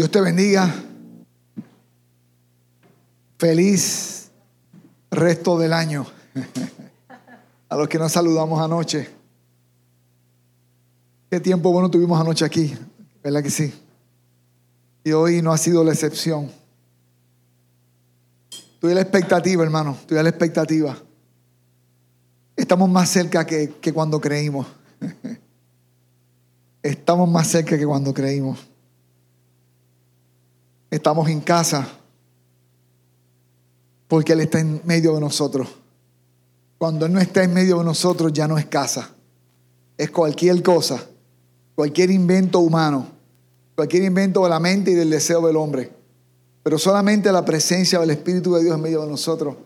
Dios te bendiga. Feliz resto del año. A los que nos saludamos anoche. Qué tiempo bueno tuvimos anoche aquí, ¿verdad que sí? Y hoy no ha sido la excepción. Tuve la expectativa, hermano, tuve la expectativa. Estamos más cerca que, que cuando creímos. Estamos más cerca que cuando creímos. Estamos en casa porque Él está en medio de nosotros. Cuando Él no está en medio de nosotros ya no es casa. Es cualquier cosa, cualquier invento humano, cualquier invento de la mente y del deseo del hombre. Pero solamente la presencia del Espíritu de Dios en medio de nosotros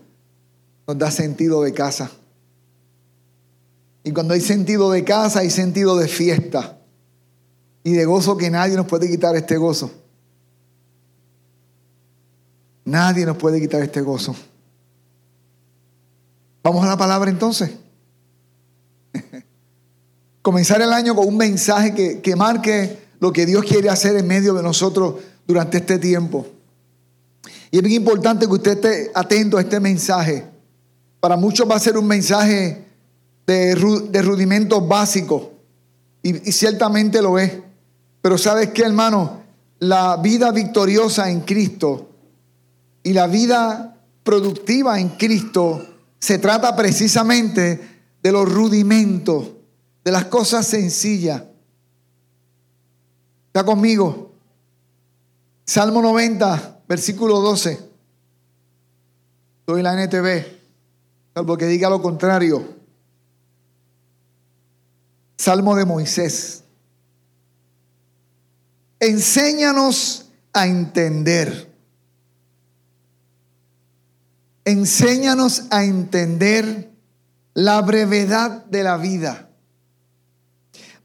nos da sentido de casa. Y cuando hay sentido de casa, hay sentido de fiesta y de gozo que nadie nos puede quitar este gozo. Nadie nos puede quitar este gozo. Vamos a la palabra entonces. Comenzar el año con un mensaje que, que marque lo que Dios quiere hacer en medio de nosotros durante este tiempo. Y es bien importante que usted esté atento a este mensaje. Para muchos va a ser un mensaje de, rudimentos básicos. Y, y, ciertamente lo es. Pero sabes qué, hermano, la vida victoriosa en Cristo y la vida productiva en Cristo se trata precisamente de los rudimentos, de las cosas sencillas. ¿Está conmigo? Salmo 90, versículo 12. Soy la NTV, salvo que diga lo contrario. Salmo de Moisés. Enséñanos a entender Enséñanos a entender la brevedad de la vida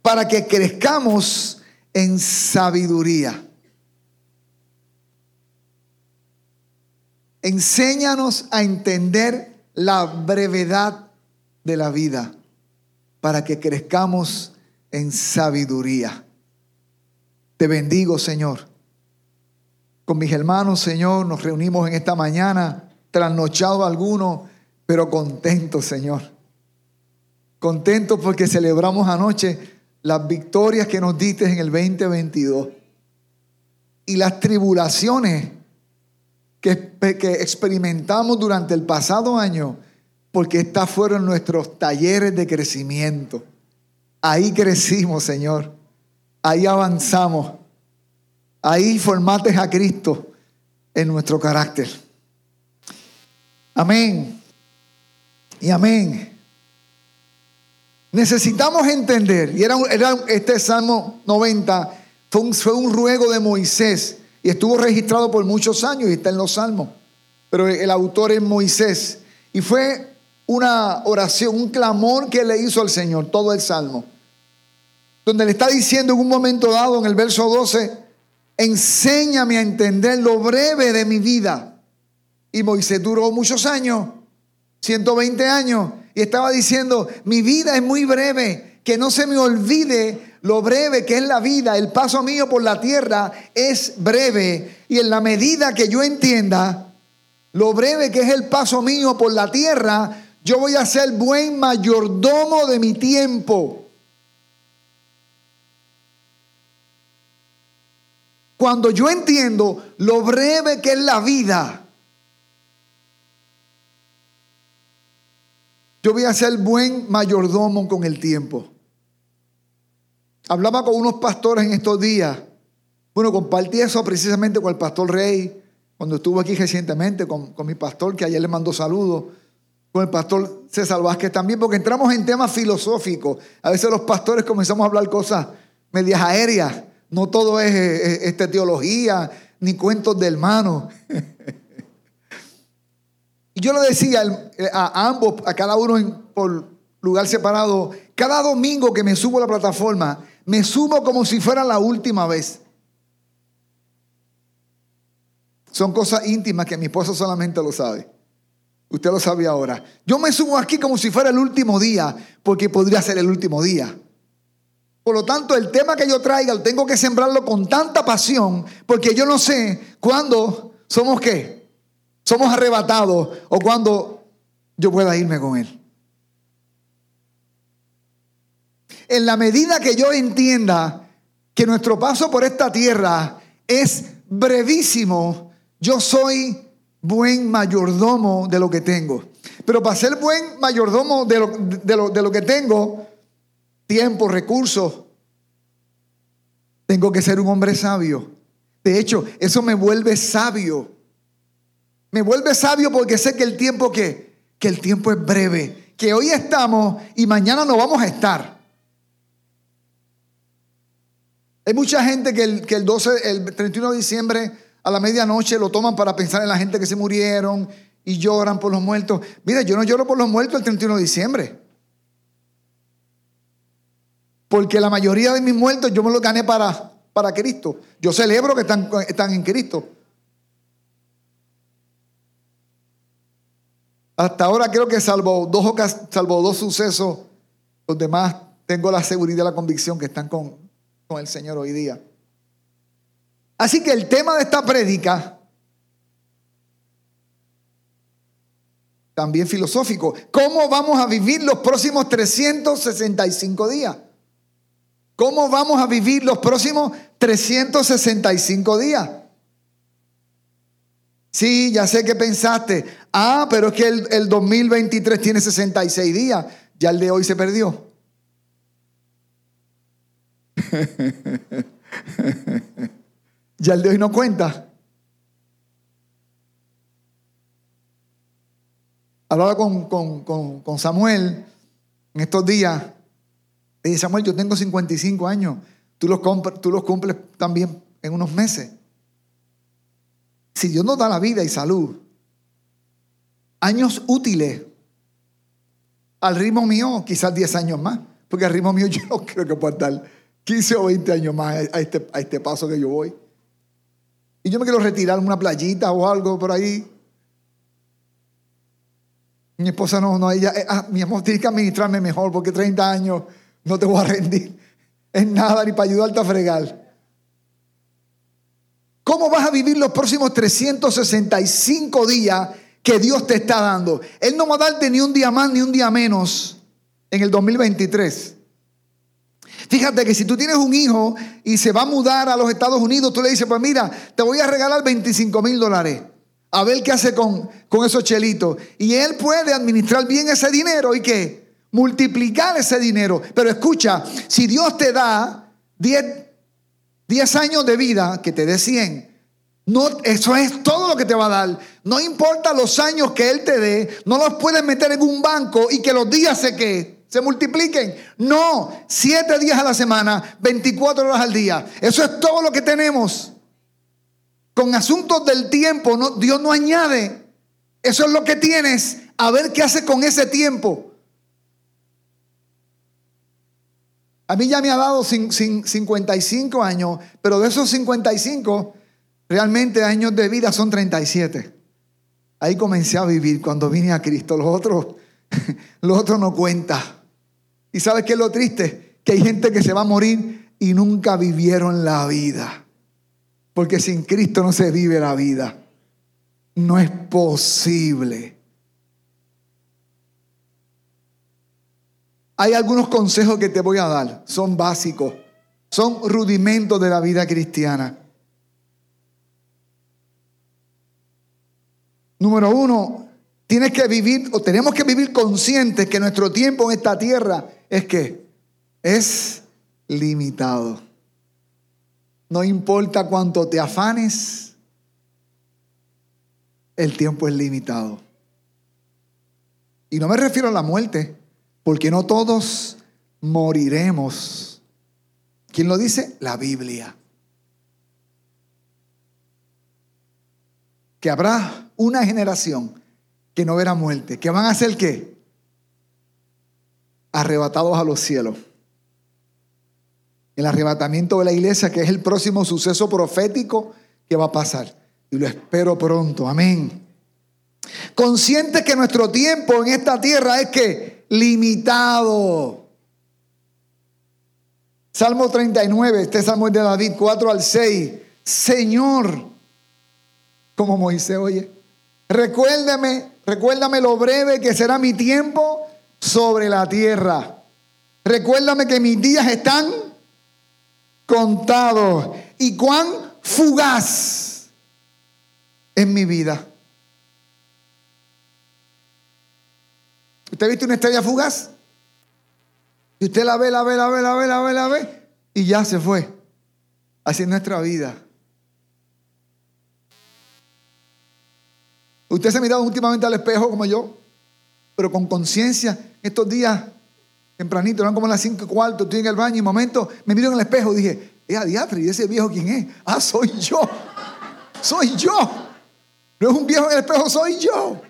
para que crezcamos en sabiduría. Enséñanos a entender la brevedad de la vida para que crezcamos en sabiduría. Te bendigo, Señor. Con mis hermanos, Señor, nos reunimos en esta mañana trasnochado alguno, pero contento, Señor. Contento porque celebramos anoche las victorias que nos diste en el 2022 y las tribulaciones que, que experimentamos durante el pasado año, porque estas fueron nuestros talleres de crecimiento. Ahí crecimos, Señor. Ahí avanzamos. Ahí formaste a Cristo en nuestro carácter. Amén. Y amén. Necesitamos entender, y era, este Salmo 90, fue un, fue un ruego de Moisés y estuvo registrado por muchos años y está en los salmos, pero el autor es Moisés. Y fue una oración, un clamor que le hizo al Señor, todo el salmo, donde le está diciendo en un momento dado, en el verso 12, enséñame a entender lo breve de mi vida y Moisés duró muchos años, 120 años, y estaba diciendo, mi vida es muy breve, que no se me olvide lo breve que es la vida, el paso mío por la tierra es breve, y en la medida que yo entienda lo breve que es el paso mío por la tierra, yo voy a ser buen mayordomo de mi tiempo. Cuando yo entiendo lo breve que es la vida, Yo voy a ser buen mayordomo con el tiempo. Hablaba con unos pastores en estos días. Bueno, compartí eso precisamente con el pastor Rey, cuando estuvo aquí recientemente, con, mi pastor, que ayer le mandó saludos, con el pastor César Vázquez también, porque entramos en temas filosóficos. A veces los pastores comenzamos a hablar cosas medias aéreas. No todo es, este, teología ni cuentos de hermanos. yo le decía eh, a ambos, a cada uno por lugar separado, cada domingo que me subo a la plataforma, me subo como si fuera la última vez. Son cosas íntimas que mi esposo solamente lo sabe. Usted lo sabe ahora. Yo me subo aquí como si fuera el último día, porque podría ser el último día. Por lo tanto, el tema que yo traiga, tengo que sembrarlo con tanta pasión, porque yo no sé cuándo somos qué, somos arrebatados o cuándo yo pueda irme con él. En la medida que yo entienda que nuestro paso por esta tierra es brevísimo, yo soy buen mayordomo de lo que tengo. Pero para ser buen mayordomo de lo, de lo, que tengo, tiempo, recursos, tengo que ser un hombre sabio. De hecho, eso me vuelve sabio. Me vuelve sabio porque sé que el tiempo que, que el tiempo es breve, que hoy estamos y mañana no vamos a estar. Hay mucha gente que el, que el 12, el 31 de diciembre a la medianoche lo toman para pensar en la gente que se murieron y lloran por los muertos. Mira, yo no lloro por los muertos el 31 de diciembre. Porque la mayoría de mis muertos yo me los gané para, para Cristo. Yo celebro que están, están en Cristo. Hasta ahora creo que salvo dos, salvo dos sucesos, los demás tengo la seguridad y la convicción que están con, con el Señor hoy día. Así que el tema de esta prédica, también filosófico, ¿cómo vamos a vivir los próximos 365 días? ¿Cómo vamos a vivir los próximos 365 días? Sí, ya sé que pensaste, ah, pero es que el, el 2023 tiene 66 días, ya el de hoy se perdió. ya el de hoy no cuenta. Hablaba con, Samuel en estos días. Le Samuel, yo tengo 55 años. Tú los, tú los cumples también en unos meses. Si Dios nos da la vida y salud, años útiles, al ritmo mío, quizás 10 años más. Porque al ritmo mío yo no creo que pueda estar 15 o 20 años más a este, a este paso que yo voy. Y yo me quiero retirar en una playita o algo por ahí. Mi esposa no, no, ella, eh, ah, mi amor, tienes que administrarme mejor porque 30 años no te voy a rendir en nada ni para ayudarte a fregar. ¿Cómo vas a vivir los próximos 365 días que Dios te está dando? Él no va a darte ni un día más ni un día menos en el 2023. Fíjate que si tú tienes un hijo y se va a mudar a los Estados Unidos, tú le dices, pues mira, te voy a regalar 25 mil dólares. A ver qué hace con, con esos chelitos. Y él puede administrar bien ese dinero y qué? Multiplicar ese dinero. Pero escucha, si Dios te da 10, 10 años de vida, que te dé 100, no, eso es todo lo que te va a dar. No importa los años que Él te dé, no los puedes meter en un banco y que los días se que se multipliquen. No, siete días a la semana, 24 horas al día. Eso es todo lo que tenemos. Con asuntos del tiempo, no, Dios no añade. Eso es lo que tienes. A ver qué hace con ese tiempo. A mí ya me ha dado 55 años, pero de esos 55, realmente años de vida son 37. Ahí comencé a vivir cuando vine a Cristo. Los otros, los otros no cuentan. ¿Y sabes qué es lo triste? Que hay gente que se va a morir y nunca vivieron la vida. Porque sin Cristo no se vive la vida. No es posible. Hay algunos consejos que te voy a dar. Son básicos. Son rudimentos de la vida cristiana. Número uno, tienes que vivir o tenemos que vivir conscientes que nuestro tiempo en esta tierra es que es limitado. No importa cuánto te afanes, el tiempo es limitado. Y no me refiero a la muerte, porque no todos moriremos. ¿Quién lo dice? La Biblia. Que habrá una generación que no verá muerte, que van a ser qué? arrebatados a los cielos. El arrebatamiento de la iglesia, que es el próximo suceso profético que va a pasar. Y lo espero pronto. Amén. Consciente que nuestro tiempo en esta tierra es que limitado. Salmo 39, este salmo es de David, 4 al 6. Señor, como Moisés, oye, recuérdame, recuérdame lo breve que será mi tiempo sobre la tierra. Recuérdame que mis días están contados y cuán fugaz en mi vida. ¿Usted ha visto una estrella fugaz? Y usted la ve, la ve, la ve, la ve, la ve, la ve, y ya se fue. Así es nuestra vida. Usted se ha mirado últimamente al espejo como yo, pero con conciencia. Estos días, tempranito, eran como las cinco y cuarto, estoy en el baño y un momento me miro en el espejo y dije, es a diatre, ¿y ese viejo quién es? Ah, soy yo. Soy yo. No es un viejo en el espejo, soy yo.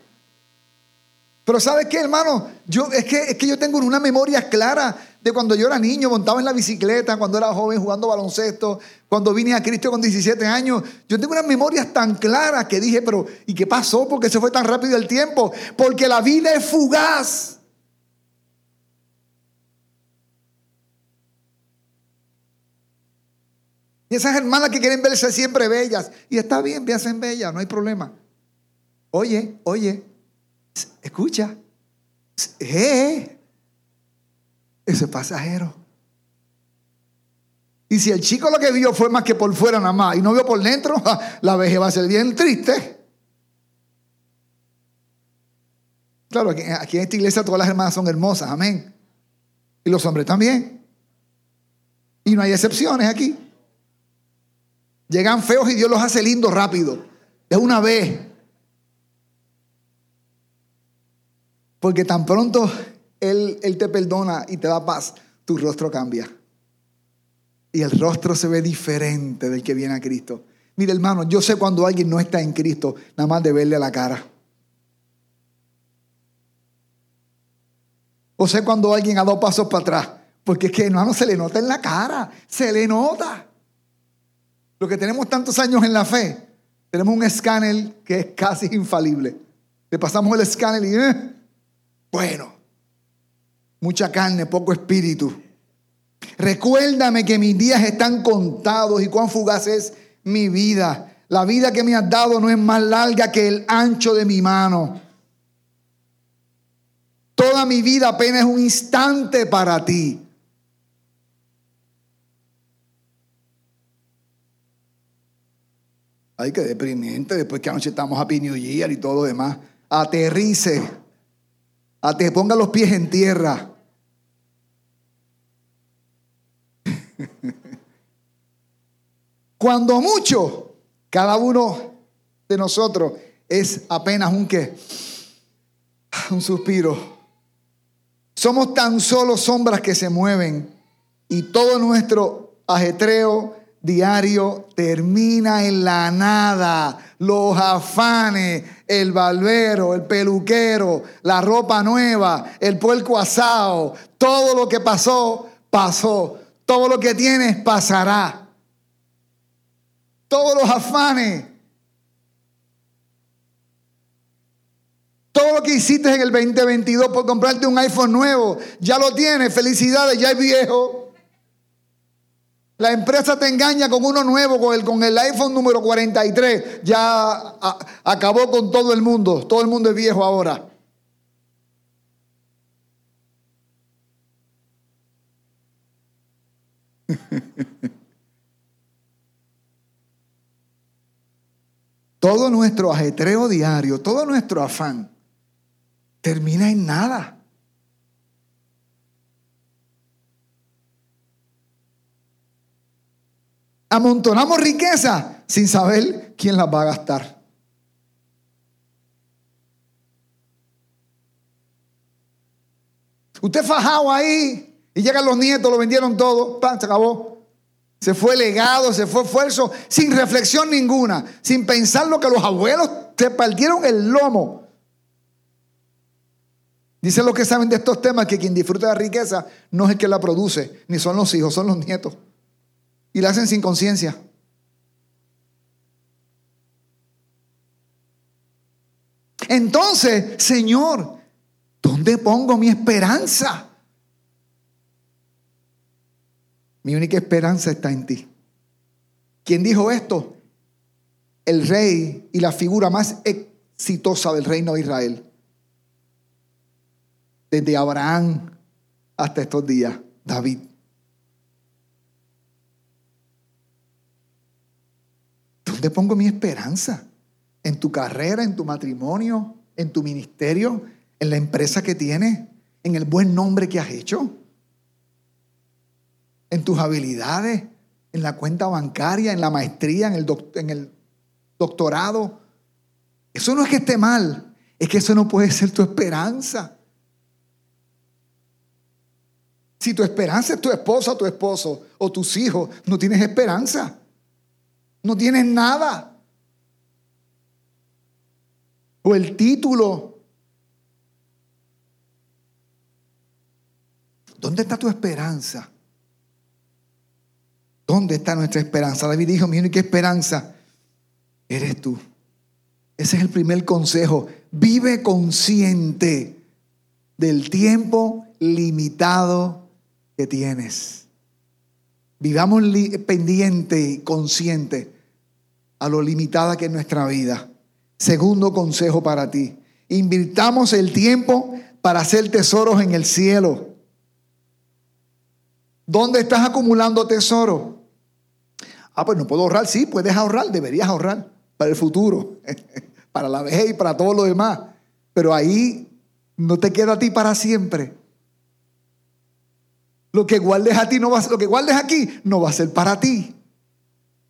Pero ¿sabes qué, hermano? Yo, es, que, es que yo tengo una memoria clara de cuando yo era niño, montaba en la bicicleta, cuando era joven jugando baloncesto, cuando vine a Cristo con 17 años. Yo tengo unas memorias tan claras que dije, pero ¿y qué pasó? ¿Por qué se fue tan rápido el tiempo? Porque la vida es fugaz. Y esas hermanas que quieren verse siempre bellas. Y está bien, hacen bellas, no hay problema. Oye, oye, Escucha. Eh, ese pasajero. Y si el chico lo que vio fue más que por fuera nada más y no vio por dentro, la vejez va a ser bien triste. Claro, aquí, aquí, en esta iglesia todas las hermanas son hermosas, amén. Y los hombres también. Y no hay excepciones aquí. Llegan feos y Dios los hace lindos rápido. De una vez. Porque tan pronto él, él te perdona y te da paz, tu rostro cambia. Y el rostro se ve diferente del que viene a Cristo. Mire, hermano, yo sé cuando alguien no está en Cristo, nada más de verle la cara. O sé cuando alguien ha dado pasos para atrás, porque es que, hermano, se le nota en la cara, se le nota. Lo que tenemos tantos años en la fe, tenemos un escáner que es casi infalible. Le pasamos el escáner y eh, bueno, mucha carne, poco espíritu. Recuérdame que mis días están contados y cuán fugaz es mi vida. La vida que me has dado no es más larga que el ancho de mi mano. Toda mi vida apenas es un instante para ti. Ay, qué deprimente después que anoche estamos a y todo lo demás. Aterrice a que ponga los pies en tierra. Cuando mucho, cada uno de nosotros es apenas un qué, un suspiro. Somos tan solo sombras que se mueven y todo nuestro ajetreo diario termina en la nada. Los afanes, el barbero, el peluquero, la ropa nueva, el puerco asado, todo lo que pasó, pasó. Todo lo que tienes pasará. Todos los afanes. Todo lo que hiciste en el 2022 por comprarte un iPhone nuevo, ya lo tienes. Felicidades, ya es viejo. La empresa te engaña con uno nuevo, con el, con el iPhone número 43. Ya acabó con todo el mundo. Todo el mundo es viejo ahora. todo nuestro ajetreo diario, todo nuestro afán, termina en nada. Amontonamos riqueza sin saber quién las va a gastar. Usted fajado ahí y llegan los nietos, lo vendieron todo, ¡pam! se acabó. Se fue legado, se fue esfuerzo, sin reflexión ninguna, sin pensar lo que los abuelos te partieron el lomo. Dicen los que saben de estos temas que quien disfruta de la riqueza no es el que la produce, ni son los hijos, son los nietos y la hacen sin conciencia. Entonces, Señor, ¿dónde pongo mi esperanza? Mi única esperanza está en ti. ¿Quién dijo esto? El rey y la figura más exitosa del reino de Israel. Desde Abraham hasta estos días, David. ¿Dónde pongo mi esperanza? ¿En tu carrera, en tu matrimonio, en tu ministerio, en la empresa que tienes, en el buen nombre que has hecho? ¿En tus habilidades? ¿En la cuenta bancaria? ¿En la maestría? ¿En el, en el doctorado? Eso no es que esté mal, es que eso no puede ser tu esperanza. Si tu esperanza es tu esposa, tu esposo o tus hijos, no tienes esperanza. No tienes nada. O el título. ¿Dónde está tu esperanza? ¿Dónde está nuestra esperanza? David dijo, mi única esperanza eres tú. Ese es el primer consejo. Vive consciente del tiempo limitado que tienes. Vivamos pendiente y consciente a lo limitada que es nuestra vida. Segundo consejo para ti. Invirtamos el tiempo para hacer tesoros en el cielo. ¿Dónde estás acumulando tesoro? Ah, pues no puedo ahorrar. Sí, puedes ahorrar, deberías ahorrar para el futuro, para la vejez y para todo lo demás. Pero ahí no te queda a ti para siempre. Lo que guardes a ti no va, lo que aquí no va a ser para ti.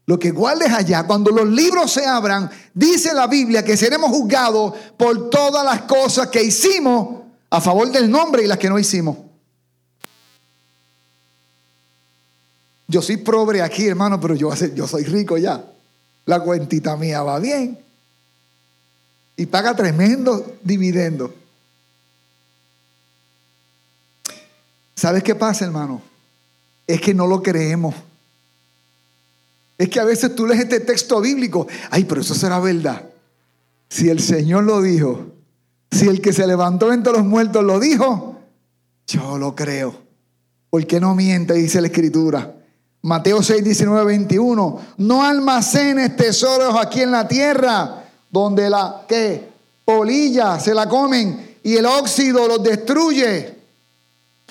Lo que guardes allá, cuando los libros se abran, dice la Biblia que seremos juzgados por todas las cosas que hicimos a favor del nombre y las que no hicimos. Yo soy pobre aquí, hermano, pero yo, yo soy rico ya. La cuentita mía va bien. Y paga tremendo dividendo. ¿Sabes qué pasa, hermano? Es que no lo creemos. Es que a veces tú lees este texto bíblico, ay, pero eso será verdad. Si el Señor lo dijo, si el que se levantó entre los muertos lo dijo, yo lo creo. ¿Por qué no miente? Dice la Escritura. Mateo 6, 19, 21. No almacenes tesoros aquí en la tierra, donde la ¿qué? polilla se la comen y el óxido los destruye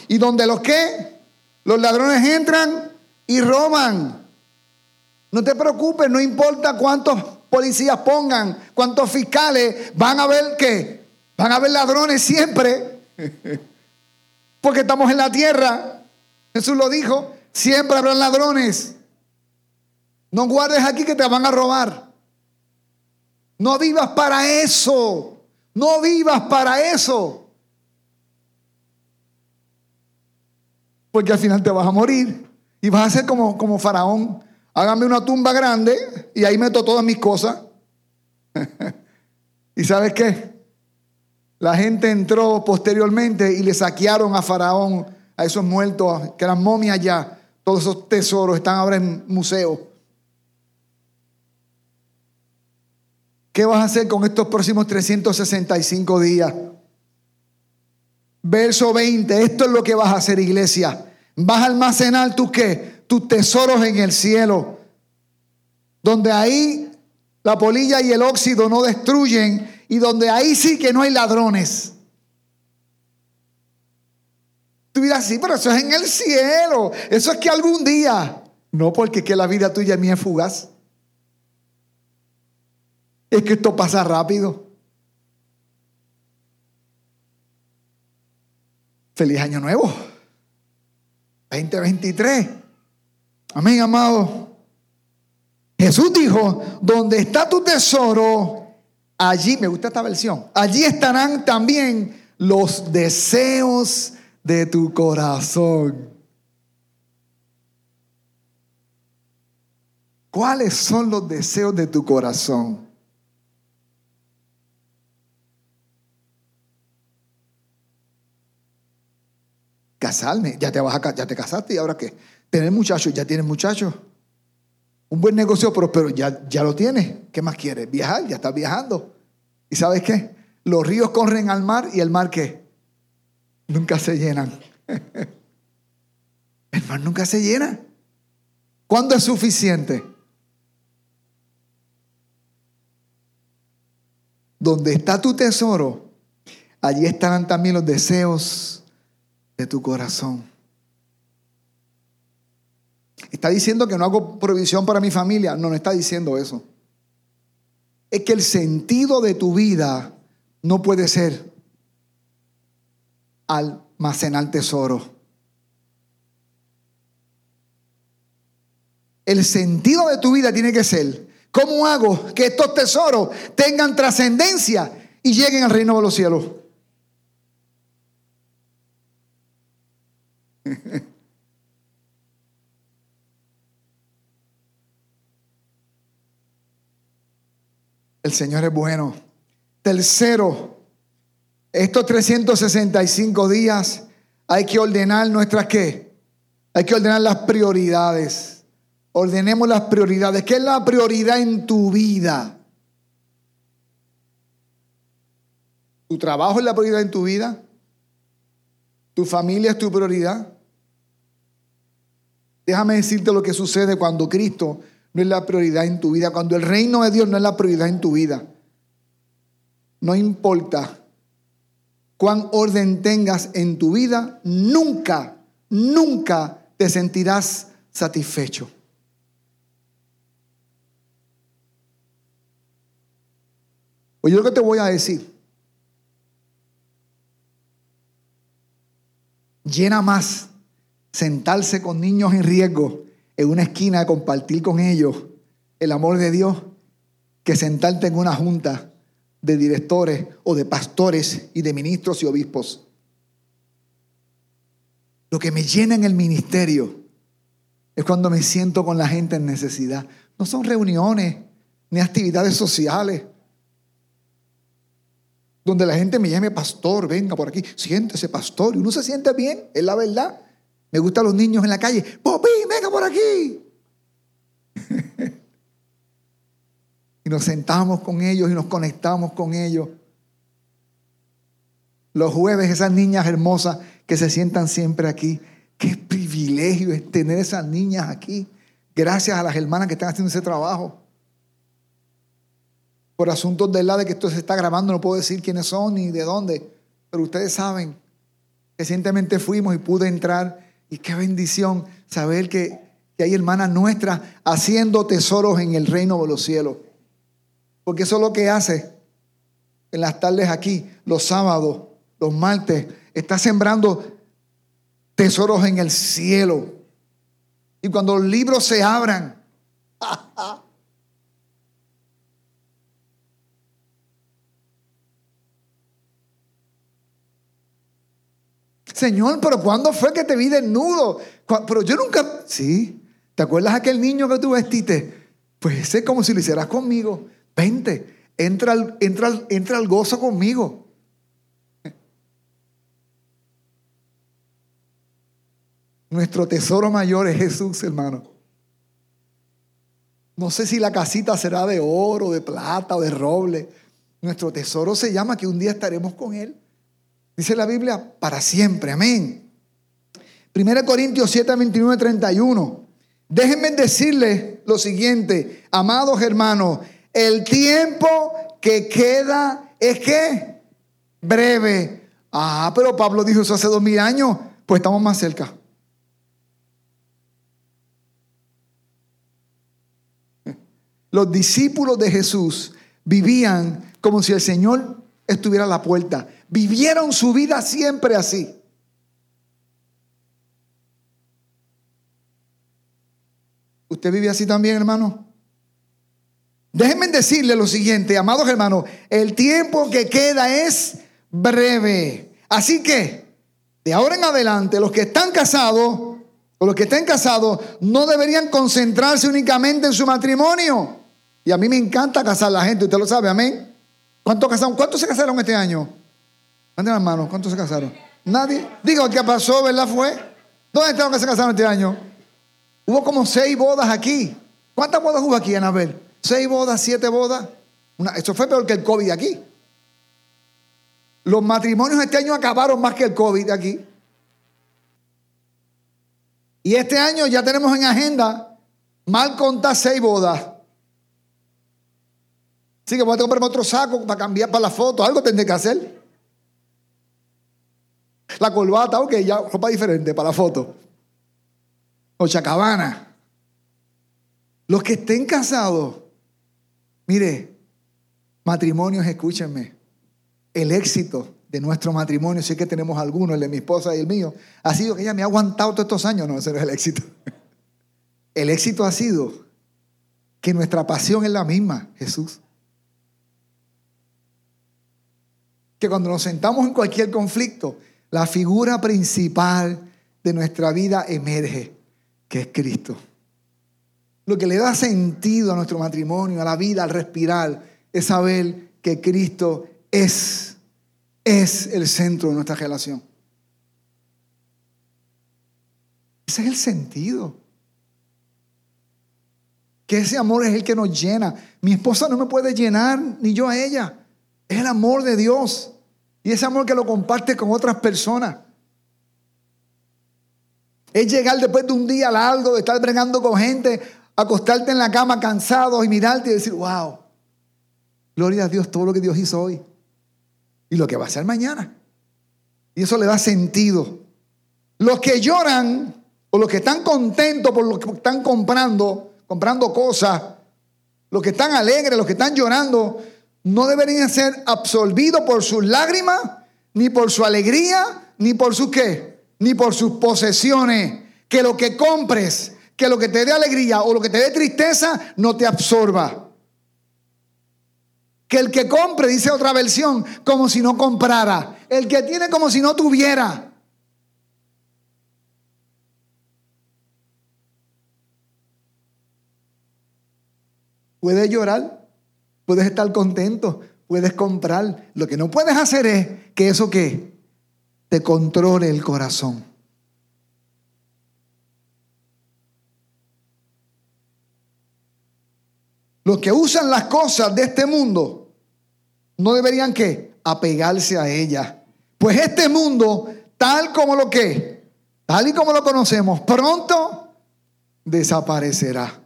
y donde los que, los ladrones entran y roban. No te preocupes, no importa cuántos policías pongan, cuántos fiscales, van a ver que van a ver ladrones siempre, porque estamos en la tierra. Jesús lo dijo, siempre habrán ladrones. No guardes aquí que te van a robar. No vivas para eso. No vivas para eso. Porque al final te vas a morir y vas a ser como, como faraón. Hágame una tumba grande y ahí meto todas mis cosas. ¿Y sabes qué? La gente entró posteriormente y le saquearon a Faraón, a esos muertos, que eran momias ya. Todos esos tesoros están ahora en museo. ¿Qué vas a hacer con estos próximos 365 días? Verso 20, esto es lo que vas a hacer, iglesia. Vas a almacenar tus qué? Tus tesoros en el cielo. Donde ahí la polilla y el óxido no destruyen y donde ahí sí que no hay ladrones. Tú dirás, sí, pero eso es en el cielo. Eso es que algún día. No, porque es que la vida tuya y mía es fugaz. Es que esto pasa rápido. Feliz año nuevo. 2023. Amén, amado. Jesús dijo, donde está tu tesoro, allí, me gusta esta versión, allí estarán también los deseos de tu corazón. ¿Cuáles son los deseos de tu corazón? Casarme, ya te vas a ya te casaste y ahora qué? Tener muchachos, ya tienes muchachos. Un buen negocio, pero, ya, ya lo tienes. ¿Qué más quieres? Viajar, ya estás viajando. ¿Y sabes qué? Los ríos corren al mar y el mar qué? Nunca se llenan. el mar nunca se llena. ¿Cuándo es suficiente? Donde está tu tesoro, allí estarán también los deseos de tu corazón. ¿Está diciendo que no hago provisión para mi familia? No, no está diciendo eso. Es que el sentido de tu vida no puede ser almacenar tesoro. El sentido de tu vida tiene que ser ¿Cómo hago que estos tesoros tengan trascendencia y lleguen al reino de los cielos? El Señor es bueno. Tercero, estos 365 días hay que ordenar nuestras qué? Hay que ordenar las prioridades. Ordenemos las prioridades. ¿Qué es la prioridad en tu vida? ¿Tu trabajo es la prioridad en tu vida? ¿Tu familia es tu prioridad? Déjame decirte lo que sucede cuando Cristo no es la prioridad en tu vida, cuando el reino de Dios no es la prioridad en tu vida. No importa cuán orden tengas en tu vida, nunca, nunca te sentirás satisfecho. Oye lo que te voy a decir. Llena más sentarse con niños en riesgo en una esquina, compartir con ellos el amor de Dios, que sentarte en una junta de directores o de pastores y de ministros y obispos. Lo que me llena en el ministerio es cuando me siento con la gente en necesidad. No son reuniones ni actividades sociales donde la gente me llame pastor, venga por aquí, siéntese pastor, y uno se siente bien, es la verdad. Me gustan los niños en la calle, Popi, venga por aquí. y nos sentamos con ellos y nos conectamos con ellos. Los jueves, esas niñas hermosas que se sientan siempre aquí. Qué privilegio es tener esas niñas aquí. Gracias a las hermanas que están haciendo ese trabajo por asuntos de la de que esto se está grabando, no puedo decir quiénes son ni de dónde, pero ustedes saben, recientemente fuimos y pude entrar y qué bendición saber que, hay hermanas nuestras haciendo tesoros en el reino de los cielos. Porque eso es lo que hace en las tardes aquí, los sábados, los martes, está sembrando tesoros en el cielo. Y cuando los libros se abran, Señor, pero ¿cuándo fue que te vi desnudo? Pero yo nunca, sí, ¿te acuerdas aquel niño que tú vestiste? Pues ese es como si lo hicieras conmigo. Vente, entra al, entra, entra al gozo conmigo. Nuestro tesoro mayor es Jesús, hermano. No sé si la casita será de oro, de plata o de roble. Nuestro tesoro se llama que un día estaremos con Él. Dice la Biblia, para siempre. Amén. 1 Corintios 7, 29, 31. Déjenme decirles lo siguiente, amados hermanos, el tiempo que queda es que breve. Ah, pero Pablo dijo eso hace dos mil años, pues estamos más cerca. Los discípulos de Jesús vivían como si el Señor estuviera a la puerta. Vivieron su vida siempre así. ¿Usted vive así también, hermano? Déjenme decirle lo siguiente, amados hermanos, el tiempo que queda es breve. Así que, de ahora en adelante, los que están casados o los que estén casados no deberían concentrarse únicamente en su matrimonio. Y a mí me encanta casar a la gente, usted lo sabe, amén. ¿Cuántos, casaron? ¿Cuántos se casaron este año? Manden las manos, ¿cuántos se casaron? Nadie. Digo, ¿qué pasó, verdad? Fue. ¿Dónde estaban que se casaron este año? Hubo como seis bodas aquí. ¿Cuántas bodas hubo aquí, Anabel? ¿Seis bodas, siete bodas? Una, eso fue peor que el COVID aquí. Los matrimonios este año acabaron más que el COVID aquí. Y este año ya tenemos en agenda Mal contar seis bodas. Así que voy a comprarme otro saco para cambiar para la foto. Algo tendré que hacer. La corbata, ok, ya ropa diferente para la foto. O chacabana. Los que estén casados, mire, matrimonios, escúchenme. El éxito de nuestro matrimonio, si es que tenemos algunos, el de mi esposa y el mío, ha sido que ella me ha aguantado todos estos años. No, ese no es el éxito. El éxito ha sido que nuestra pasión es la misma, Jesús. Que cuando nos sentamos en cualquier conflicto, la figura principal de nuestra vida emerge, que es Cristo. Lo que le da sentido a nuestro matrimonio, a la vida, al respirar, es saber que Cristo es, es el centro de nuestra relación. Ese es el sentido. Que ese amor es el que nos llena. Mi esposa no me puede llenar, ni yo a ella. Es el amor de Dios. Y ese amor que lo comparte con otras personas. Es llegar después de un día largo, de estar bregando con gente, acostarte en la cama cansado y mirarte y decir, wow, gloria a Dios, todo lo que Dios hizo hoy. Y lo que va a hacer mañana. Y eso le da sentido. Los que lloran o los que están contentos por lo que están comprando, comprando cosas, los que están alegres, los que están llorando, no deberían ser absorbidos por sus lágrimas, ni por su alegría, ni por sus qué, ni por sus posesiones. Que lo que compres, que lo que te dé alegría o lo que te dé tristeza, no te absorba. Que el que compre, dice otra versión, como si no comprara. El que tiene como si no tuviera. Puede llorar, puedes estar contento, puedes comprar. Lo que no puedes hacer es que eso que te controle el corazón. Los que usan las cosas de este mundo no deberían que apegarse a ellas. Pues este mundo, tal como lo que, tal y como lo conocemos, pronto desaparecerá.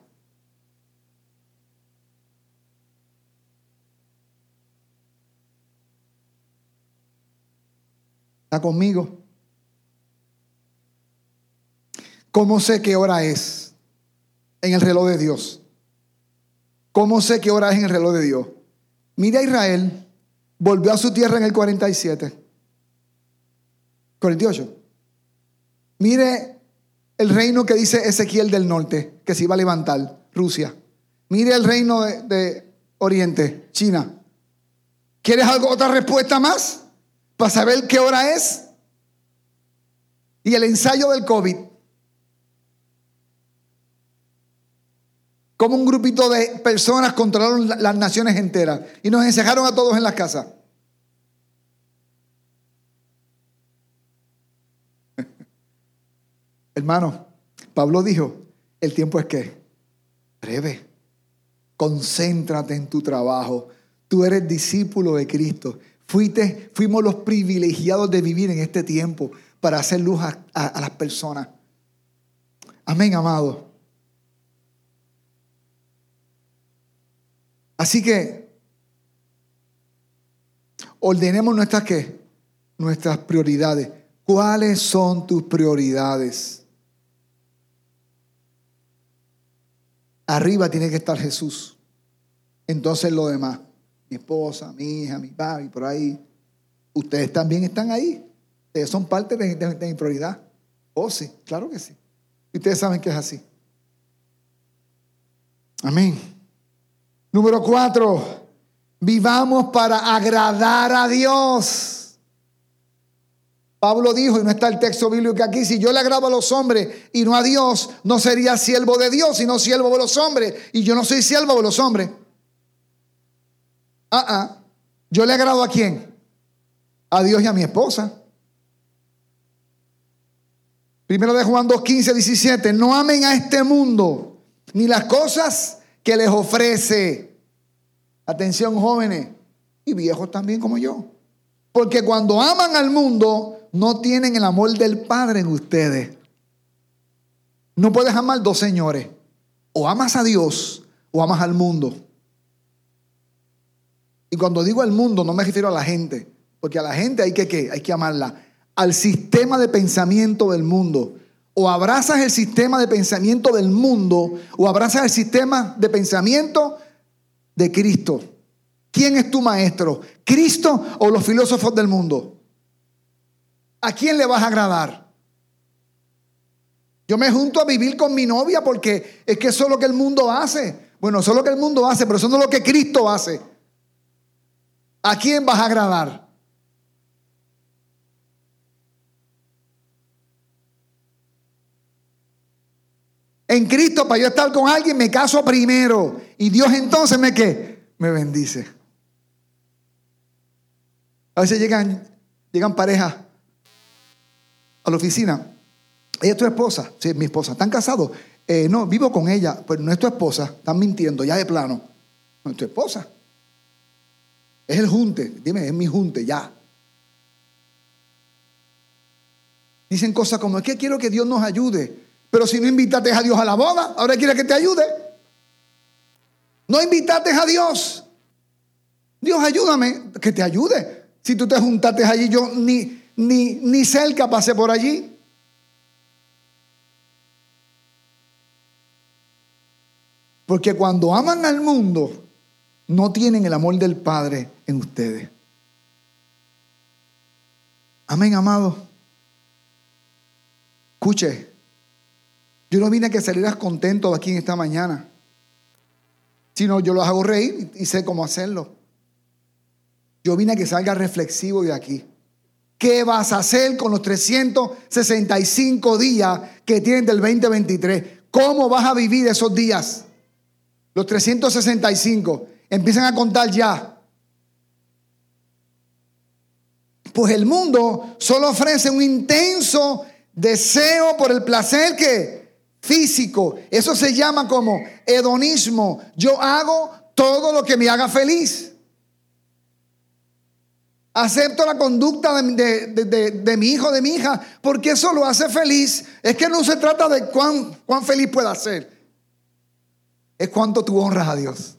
¿Está conmigo? ¿Cómo sé qué hora es en el reloj de Dios? ¿Cómo sé qué hora es en el reloj de Dios? Mira a Israel, volvió a su tierra en el 47. 48. Mire el reino que dice Ezequiel del norte, que se iba a levantar, Rusia. Mire el reino de, de Oriente, China. ¿Quieres algo, otra respuesta más? Para saber qué hora es. Y el ensayo del COVID. Como un grupito de personas controlaron las naciones enteras y nos encerraron a todos en las casas. Hermano, Pablo dijo, el tiempo es que breve. Concéntrate en tu trabajo. Tú eres discípulo de Cristo fuimos los privilegiados de vivir en este tiempo para hacer luz a, las personas. Amén, amado. Así que ordenemos nuestras qué? Nuestras prioridades. ¿Cuáles son tus prioridades? Arriba tiene que estar Jesús. Entonces lo demás mi esposa, mi hija, mi padre, por ahí. Ustedes también están ahí. Ustedes son parte de, mi prioridad. Oh, sí, claro que sí. Y ustedes saben que es así. Amén. Número cuatro, vivamos para agradar a Dios. Pablo dijo, y no está el texto bíblico aquí, si yo le agrado a los hombres y no a Dios, no sería siervo de Dios, sino siervo de los hombres. Y yo no soy siervo de los hombres. Ah, ah. Yo le agrado a quién? A Dios y a mi esposa. Primero de Juan 2, 15, 17. No amen a este mundo ni las cosas que les ofrece. Atención jóvenes y viejos también como yo. Porque cuando aman al mundo, no tienen el amor del Padre en ustedes. No puedes amar dos señores. O amas a Dios o amas al mundo. Y cuando digo al mundo no me refiero a la gente, porque a la gente hay que ¿qué? Hay que amarla. Al sistema de pensamiento del mundo. O abrazas el sistema de pensamiento del mundo o abrazas el sistema de pensamiento de Cristo. ¿Quién es tu maestro? ¿Cristo o los filósofos del mundo? ¿A quién le vas a agradar? Yo me junto a vivir con mi novia porque es que eso es lo que el mundo hace. Bueno, eso es lo que el mundo hace, pero eso no es lo que Cristo hace. ¿A quién vas a agradar? En Cristo, para yo estar con alguien, me caso primero. Y Dios entonces me qué? Me bendice. A veces llegan, llegan parejas a la oficina. Ella es tu esposa. Sí, mi esposa. ¿Están casados? Eh, no, vivo con ella. Pues no es tu esposa. Están mintiendo, ya de plano. No es tu esposa. Es el junte. Dime, es mi junte, ya. Dicen cosas como, es que quiero que Dios nos ayude. Pero si no invitaste a Dios a la boda, ahora quiere que te ayude. No invitaste a Dios. Dios, ayúdame, que te ayude. Si tú te juntaste allí, yo ni, ni, ni cerca pasé por allí. Porque cuando aman al mundo, no tienen el amor del Padre en ustedes. Amén, amado. Escuche, yo no vine a que salieras contento de aquí en esta mañana, sino yo los hago reír y sé cómo hacerlo. Yo vine a que salga reflexivo de aquí. ¿Qué vas a hacer con los 365 días que tienen del 2023? ¿Cómo vas a vivir esos días? Los 365. Empiezan a contar ya. Pues el mundo solo ofrece un intenso deseo por el placer que físico. Eso se llama como hedonismo. Yo hago todo lo que me haga feliz. Acepto la conducta de, mi hijo, de mi hija, porque eso lo hace feliz. Es que no se trata de cuán, cuán feliz pueda ser. Es cuánto tú honras a Dios.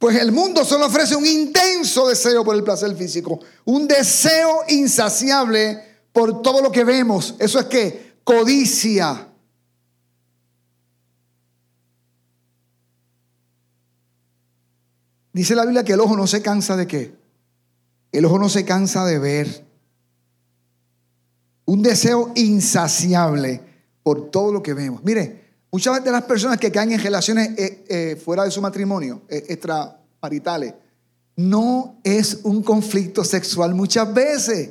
Pues el mundo solo ofrece un intenso deseo por el placer físico, un deseo insaciable por todo lo que vemos. Eso es que codicia. Dice la Biblia que el ojo no se cansa de qué? El ojo no se cansa de ver. Un deseo insaciable por todo lo que vemos. Mire, Muchas de las personas que caen en relaciones eh, eh, fuera de su matrimonio, eh, no es un conflicto sexual muchas veces.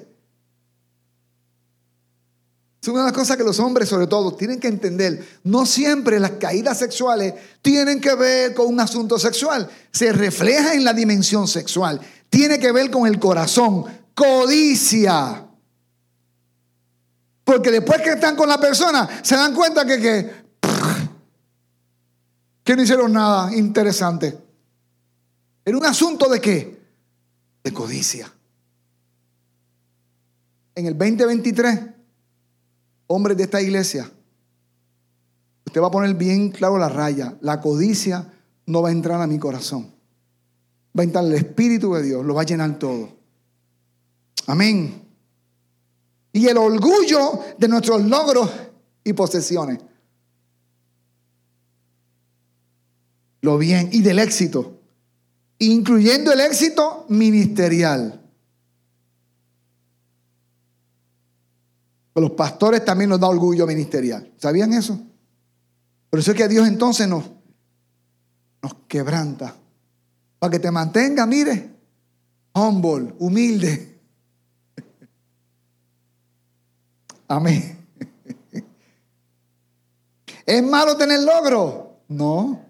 Es una de las cosas que los hombres, sobre todo, tienen que entender. No siempre las caídas sexuales tienen que ver con un asunto sexual. Se refleja en la dimensión sexual. Tiene que ver con el corazón. Codicia. Porque después que están con la persona, se dan cuenta que, que no hicieron nada interesante. Era un asunto de qué? De codicia. En el 2023, hombres de esta iglesia, usted va a poner bien claro la raya. La codicia no va a entrar a mi corazón. Va a entrar el Espíritu de Dios, lo va a llenar todo. Amén. Y el orgullo de nuestros logros y posesiones. Lo bien y del éxito, incluyendo el éxito ministerial. Los pastores también nos da orgullo ministerial. ¿Sabían eso? Por eso es que Dios entonces nos, nos quebranta. Para que te mantenga, mire, humble, humilde. Amén. ¿Es malo tener logro? No.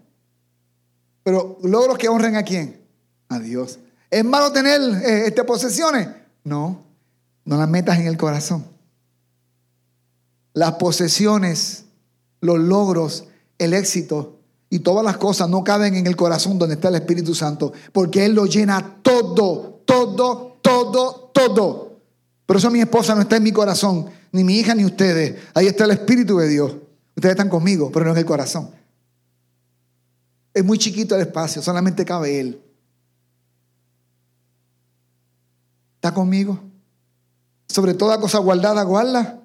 Pero logros que honren a quién? A Dios. ¿Es malo tener eh, este, posesiones? No, no las metas en el corazón. Las posesiones, los logros, el éxito y todas las cosas no caben en el corazón donde está el Espíritu Santo, porque Él lo llena todo, todo, todo, todo. Por eso mi esposa no está en mi corazón, ni mi hija ni ustedes. Ahí está el Espíritu de Dios. Ustedes están conmigo, pero no en el corazón. Es muy chiquito el espacio, solamente cabe Él. ¿Está conmigo? Sobre toda cosa guardada, guarda.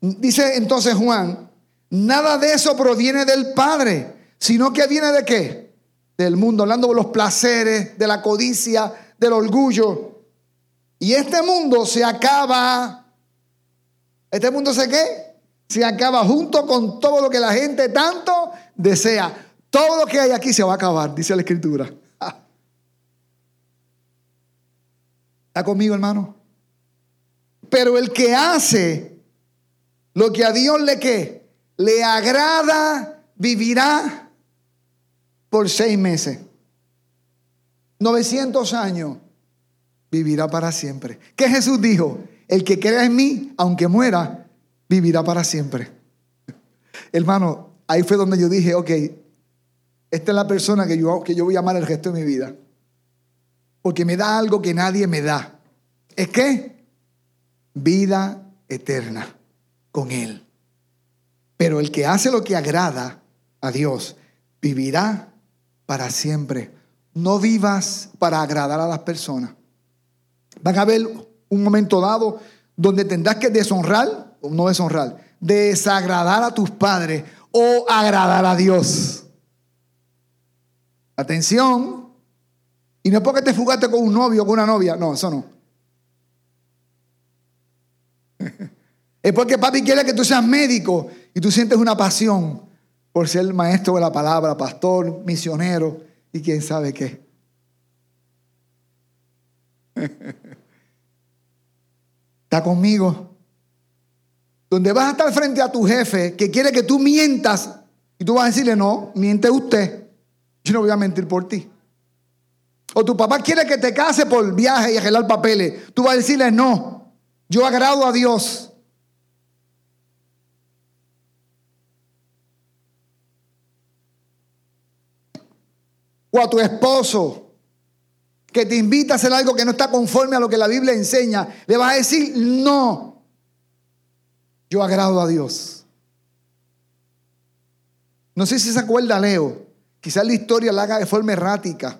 Dice entonces Juan, nada de eso proviene del Padre, sino que viene de qué? Del mundo, hablando de los placeres, de la codicia, del orgullo. Y este mundo se acaba. ¿Este mundo se qué? Se acaba junto con todo lo que la gente tanto desea. Todo lo que hay aquí se va a acabar, dice la escritura. ¿Está conmigo, hermano? Pero el que hace lo que a Dios le que le agrada, vivirá por seis meses. 900 años, vivirá para siempre. ¿Qué Jesús dijo? El que crea en mí, aunque muera, vivirá para siempre. Hermano, ahí fue donde yo dije, ok, esta es la persona que yo, que yo voy a amar el resto de mi vida porque me da algo que nadie me da. ¿Es qué? Vida eterna con Él. Pero el que hace lo que agrada a Dios vivirá para siempre. No vivas para agradar a las personas. Van a haber un momento dado donde tendrás que deshonrar, o no deshonrar, desagradar a tus padres o agradar a Dios. Atención, y no es porque te fugaste con un novio o con una novia. No, eso no. Es porque papi quiere que tú seas médico y tú sientes una pasión por ser maestro de la palabra, pastor, misionero y quién sabe qué. ¿Está conmigo? Donde vas a estar frente a tu jefe que quiere que tú mientas y tú vas a decirle, no, miente usted. Yo no voy a mentir por ti. O tu papá quiere que te case por viaje y arreglar papeles. Tú vas a decirle, no, yo agrado a Dios. O a tu esposo que te invita a hacer algo que no está conforme a lo que la Biblia enseña. Le vas a decir, no, yo agrado a Dios. No sé si se acuerda Leo. Quizás la historia la haga de forma errática.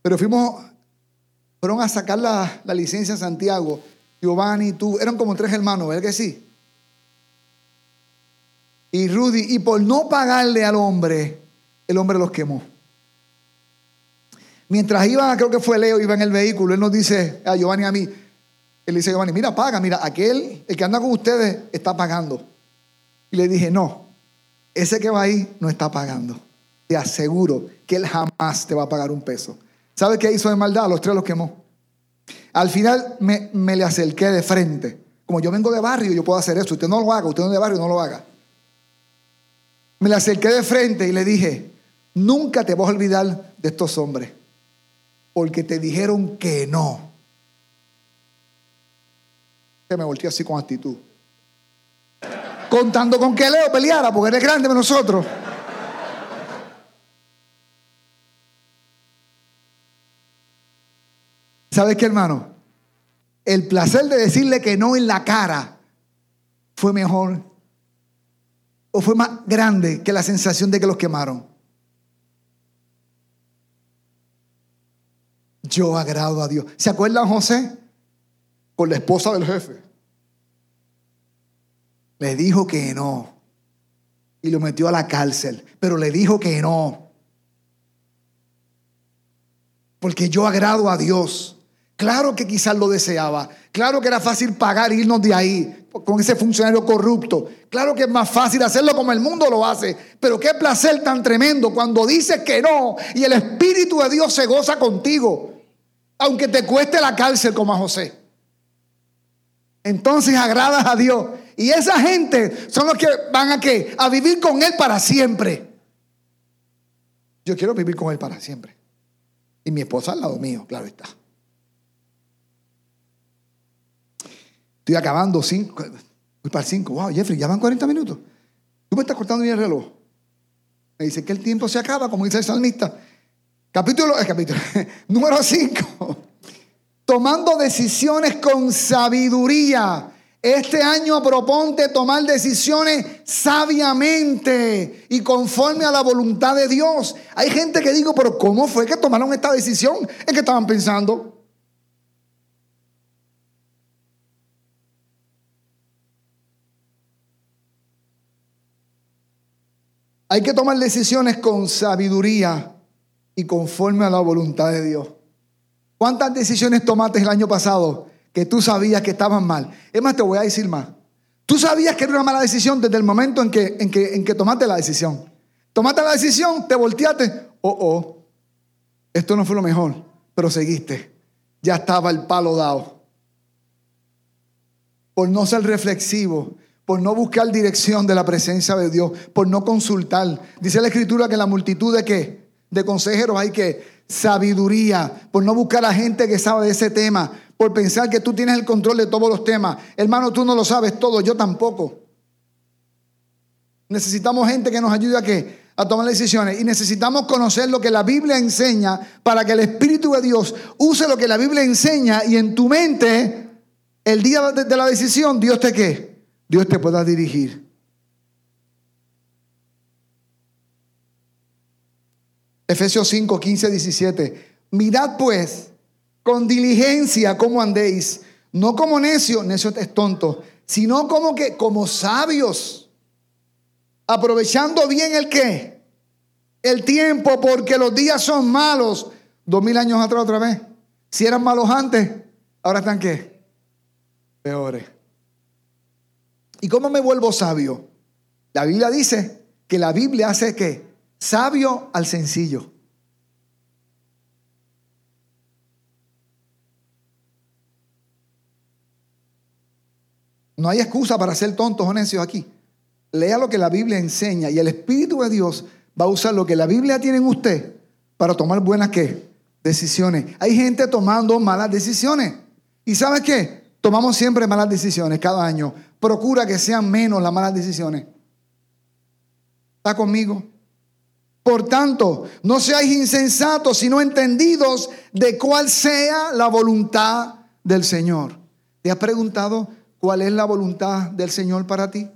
Pero fuimos, fueron a sacar la, licencia en Santiago. Giovanni, tú, eran como tres hermanos, ¿verdad que sí? Y Rudy, y por no pagarle al hombre, el hombre los quemó. Mientras iba, creo que fue Leo, iba en el vehículo, él nos dice a Giovanni a mí, él dice Giovanni, mira, paga, mira, aquel, el que anda con ustedes, está pagando. Y le dije, no, ese que va ahí no está pagando. Te aseguro que él jamás te va a pagar un peso. ¿Sabe qué hizo de maldad? Los tres los quemó. Al final me, le acerqué de frente. Como yo vengo de barrio, yo puedo hacer eso. Usted no lo haga, usted no es de barrio, no lo haga. Me le acerqué de frente y le dije, nunca te vas a olvidar de estos hombres, porque te dijeron que no. Se me volteó así con actitud. Contando con que Leo peleara, porque eres grande de nosotros. ¿Sabes qué, hermano? El placer de decirle que no en la cara fue mejor o fue más grande que la sensación de que los quemaron. Yo agrado a Dios. ¿Se acuerdan José? Con la esposa del jefe. Le dijo que no. Y lo metió a la cárcel. Pero le dijo que no. Porque yo agrado a Dios. Claro que quizás lo deseaba. Claro que era fácil pagar irnos de ahí con ese funcionario corrupto. Claro que es más fácil hacerlo como el mundo lo hace. Pero qué placer tan tremendo cuando dices que no y el Espíritu de Dios se goza contigo. Aunque te cueste la cárcel como a José. Entonces agradas a Dios. Y esa gente son los que van a qué? A vivir con Él para siempre. Yo quiero vivir con Él para siempre. Y mi esposa al lado mío, claro está. Estoy acabando cinco. Voy para el cinco. Wow, Jeffrey, ya van 40 minutos. Tú me estás cortando el reloj. Me dice que el tiempo se acaba, como dice el salmista. Capítulo, eh, capítulo, número 5. tomando decisiones con sabiduría. Este año proponte tomar decisiones sabiamente y conforme a la voluntad de Dios. Hay gente que digo, pero ¿cómo fue que tomaron esta decisión? ¿En qué estaban pensando? Hay que tomar decisiones con sabiduría y conforme a la voluntad de Dios. ¿Cuántas decisiones tomaste el año pasado que tú sabías que estaban mal? Es más, te voy a decir más. Tú sabías que era una mala decisión desde el momento en que, en que, en que tomaste la decisión. Tomaste la decisión, te volteaste. Oh, oh, esto no fue lo mejor, pero seguiste. Ya estaba el palo dado. Por no ser reflexivo, por no buscar dirección de la presencia de Dios, por no consultar. Dice la escritura que la multitud de qué? De consejeros hay que sabiduría, por no buscar a gente que sabe de ese tema, por pensar que tú tienes el control de todos los temas. Hermano, tú no lo sabes todo, yo tampoco. Necesitamos gente que nos ayude a qué? A tomar decisiones. Y necesitamos conocer lo que la Biblia enseña para que el Espíritu de Dios use lo que la Biblia enseña y en tu mente, el día de la decisión, Dios te qué? Dios te pueda dirigir. Efesios 5, 15, 17. Mirad pues con diligencia cómo andéis, no como necios, necio es tonto, sino como que como sabios, aprovechando bien el qué, el tiempo, porque los días son malos. Dos mil años atrás otra vez. Si eran malos antes, ahora están qué? Peores. ¿Y cómo me vuelvo sabio? La Biblia dice que la Biblia hace que sabio al sencillo. No hay excusa para ser tontos o necios aquí. Lea lo que la Biblia enseña y el Espíritu de Dios va a usar lo que la Biblia tiene en usted para tomar buenas ¿qué? decisiones. Hay gente tomando malas decisiones. ¿Y sabe qué? Tomamos siempre malas decisiones cada año. Procura que sean menos las malas decisiones. ¿Está conmigo? Por tanto, no seáis insensatos, sino entendidos de cuál sea la voluntad del Señor. ¿Te has preguntado cuál es la voluntad del Señor para ti?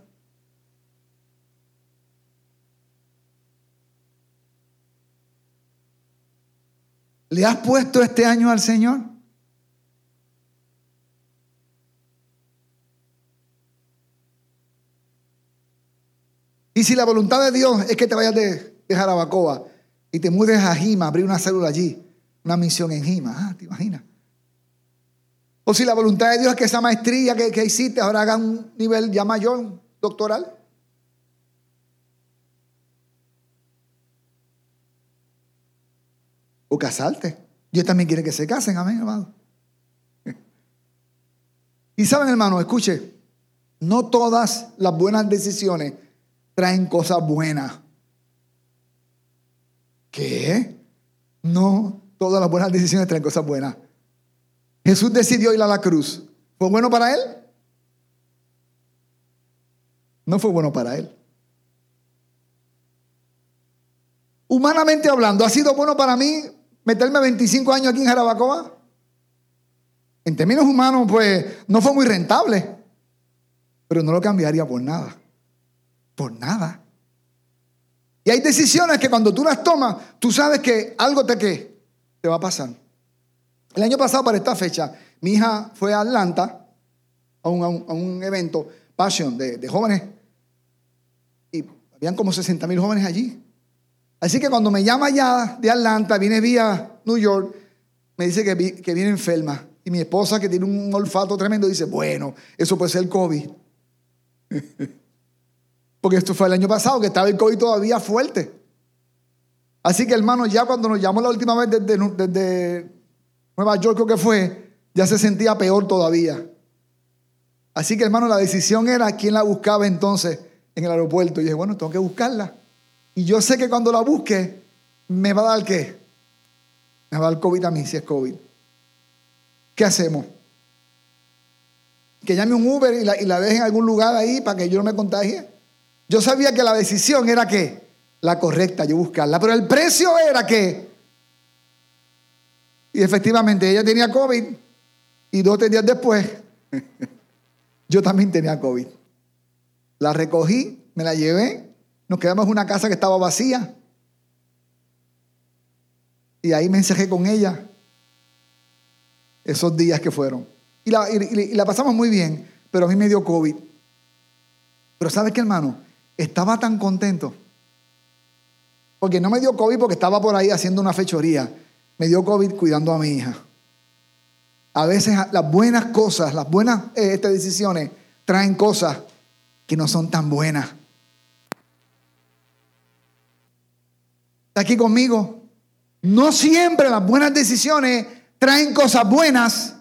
¿Le has puesto este año al Señor? Y si la voluntad de Dios es que te vayas de, Jarabacoa y te mudes a Jima, abrir una célula allí, una misión en Jima, ah, ¿te imaginas? O si la voluntad de Dios es que esa maestría que, hiciste ahora haga un nivel ya mayor, doctoral. O casarte. Dios también quiere que se casen, amén, hermano. Y saben, hermano, escuche, no todas las buenas decisiones traen cosas buenas. ¿Qué? No, todas las buenas decisiones traen cosas buenas. Jesús decidió ir a la cruz. ¿Fue bueno para él? No fue bueno para él. Humanamente hablando, ¿ha sido bueno para mí meterme 25 años aquí en Jarabacoa? En términos humanos, pues no fue muy rentable, pero no lo cambiaría por nada por nada. Y hay decisiones que cuando tú las tomas, tú sabes que algo te, ¿qué? te va a pasar. El año pasado, para esta fecha, mi hija fue a Atlanta a un, evento, Passion, de, jóvenes. Y habían como 60 mil jóvenes allí. Así que cuando me llama ya de Atlanta, viene vía New York, me dice que, que viene enferma. Y mi esposa, que tiene un olfato tremendo, dice, bueno, eso puede ser COVID. Porque esto fue el año pasado, que estaba el COVID todavía fuerte. Así que hermano, ya cuando nos llamó la última vez desde, Nueva York, creo que fue, ya se sentía peor todavía. Así que hermano, la decisión era quién la buscaba entonces en el aeropuerto. Y dije, bueno, tengo que buscarla. Y yo sé que cuando la busque, me va a dar qué? Me va a dar COVID a mí si es COVID. ¿Qué hacemos? Que llame un Uber y la, y la deje en algún lugar ahí para que yo no me contagie. Yo sabía que la decisión era que la correcta, yo buscarla, pero el precio era que, y efectivamente ella tenía COVID Y dos tres días después, yo también tenía COVID. La recogí, me la llevé, nos quedamos en una casa que estaba vacía. Y ahí me encerré con ella esos días que fueron. Y la, y la pasamos muy bien, pero a mí me dio COVID. Pero ¿sabes qué, hermano? Estaba tan contento. Porque no me dio COVID porque estaba por ahí haciendo una fechoría. Me dio COVID cuidando a mi hija. A veces las buenas cosas, las buenas eh, estas decisiones traen cosas que no son tan buenas. ¿Está aquí conmigo? No siempre las buenas decisiones traen cosas buenas.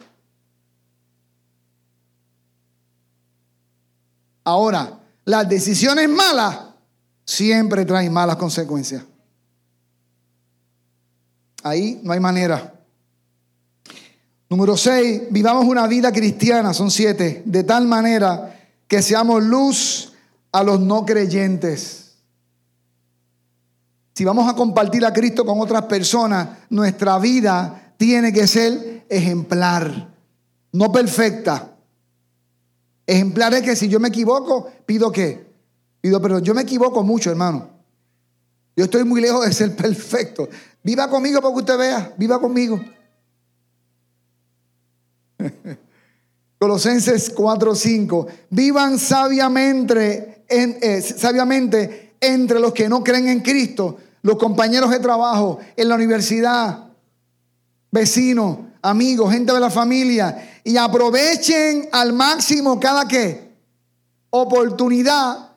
Ahora, las decisiones malas siempre traen malas consecuencias. Ahí no hay manera. Número 6, vivamos una vida cristiana, son siete, de tal manera que seamos luz a los no creyentes. Si vamos a compartir a Cristo con otras personas, nuestra vida tiene que ser ejemplar, no perfecta. Ejemplar es que si yo me equivoco, pido qué? Pido pero Yo me equivoco mucho, hermano. Yo estoy muy lejos de ser perfecto. Viva conmigo para que usted vea. Viva conmigo. Colosenses 4:5. Vivan sabiamente, eh, sabiamente entre los que no creen en Cristo, los compañeros de trabajo, en la universidad, vecinos, amigos, gente de la familia, y aprovechen al máximo cada que oportunidad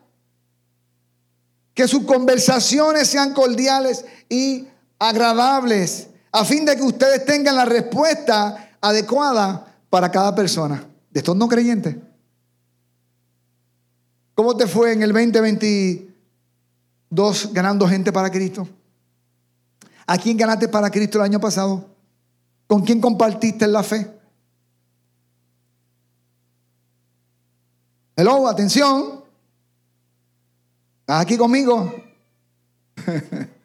que sus conversaciones sean cordiales y agradables, a fin de que ustedes tengan la respuesta adecuada para cada persona. De estos no creyentes. ¿Cómo te fue en el 2022 ganando gente para Cristo? ¿A quién ganaste para Cristo el año pasado? ¿Con quién compartiste la fe? Hello, atención. ¿Estás aquí conmigo?